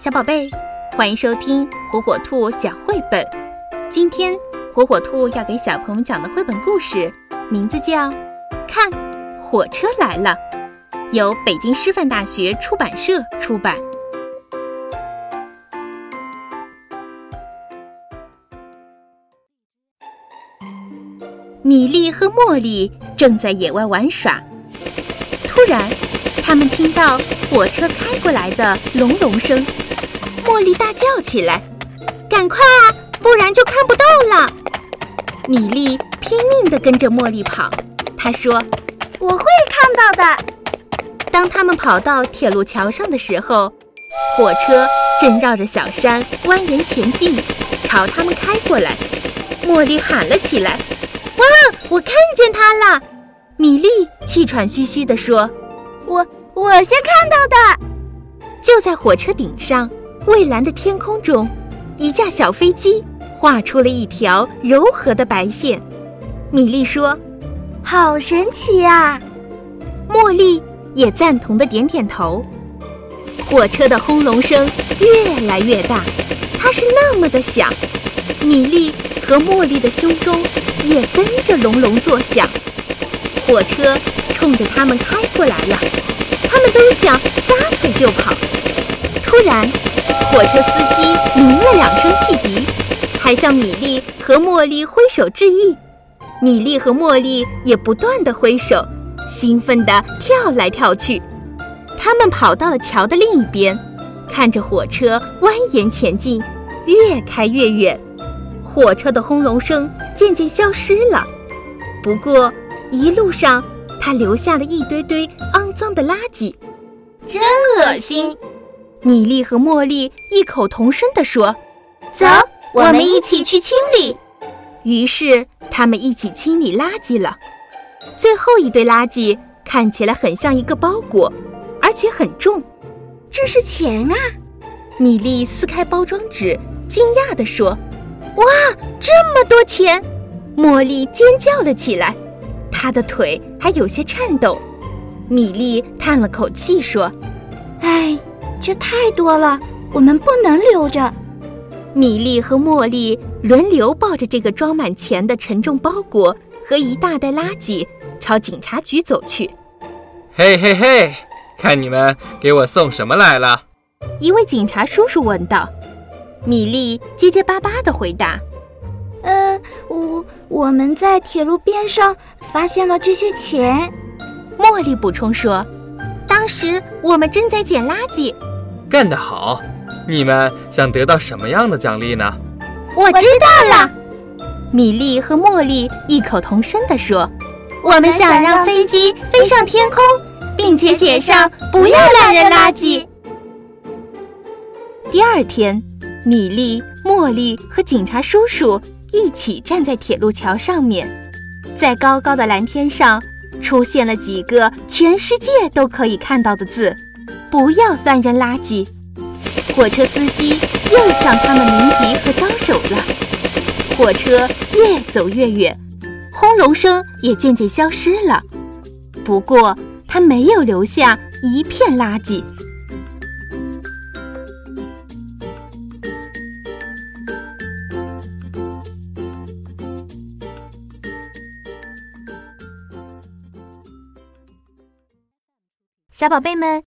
小宝贝，欢迎收听火火兔讲绘本。今天火火兔要给小朋友讲的绘本故事，名字叫《看火车来了》，由北京师范大学出版社出版。米莉和茉莉正在野外玩耍，突然，他们听到火车开过来的隆隆声。茉莉大叫起来：“赶快啊，不然就看不到了！”米莉拼命地跟着茉莉跑。她说：“我会看到的。”当他们跑到铁路桥上的时候，火车正绕着小山蜿蜒前进，朝他们开过来。茉莉喊了起来：“哇，我看见它了！”米莉气喘吁吁地说：“我我先看到的。”就在火车顶上。蔚蓝的天空中，一架小飞机画出了一条柔和的白线。米莉说：“好神奇啊！”茉莉也赞同的点点头。火车的轰隆声越来越大，它是那么的响，米莉和茉莉的胸中也跟着隆隆作响。火车冲着他们开过来了，他们都想撒腿就跑。突然，火车司机鸣了两声汽笛，还向米莉和茉莉挥手致意。米莉和茉莉也不断地挥手，兴奋地跳来跳去。他们跑到了桥的另一边，看着火车蜿蜒前进，越开越远。火车的轰隆声渐渐消失了，不过一路上它留下了一堆堆肮脏的垃圾，真恶心。米莉和茉莉异口同声地说：“走，我们一起去清理。”于是他们一起清理垃圾了。最后一堆垃圾看起来很像一个包裹，而且很重。这是钱啊！米莉撕开包装纸，惊讶地说：“哇，这么多钱！”茉莉尖叫了起来，她的腿还有些颤抖。米莉叹了口气说：“唉。”这太多了，我们不能留着。米莉和茉莉轮流抱着这个装满钱的沉重包裹和一大袋垃圾，朝警察局走去。嘿嘿嘿，看你们给我送什么来了！一位警察叔叔问道。米莉结结巴巴地回答：“呃，我我们在铁路边上发现了这些钱。”茉莉补充说：“当时我们正在捡垃圾。”干得好！你们想得到什么样的奖励呢？我知道了。米莉和茉莉异口同声地说：“我们想让飞机飞上天空，并且写上‘不要乱扔垃圾’。”第二天，米莉、茉莉和警察叔叔一起站在铁路桥上面，在高高的蓝天上出现了几个全世界都可以看到的字。不要乱扔垃圾！火车司机又向他们鸣笛和招手了。火车越走越远，轰隆声也渐渐消失了。不过，它没有留下一片垃圾。小宝贝们。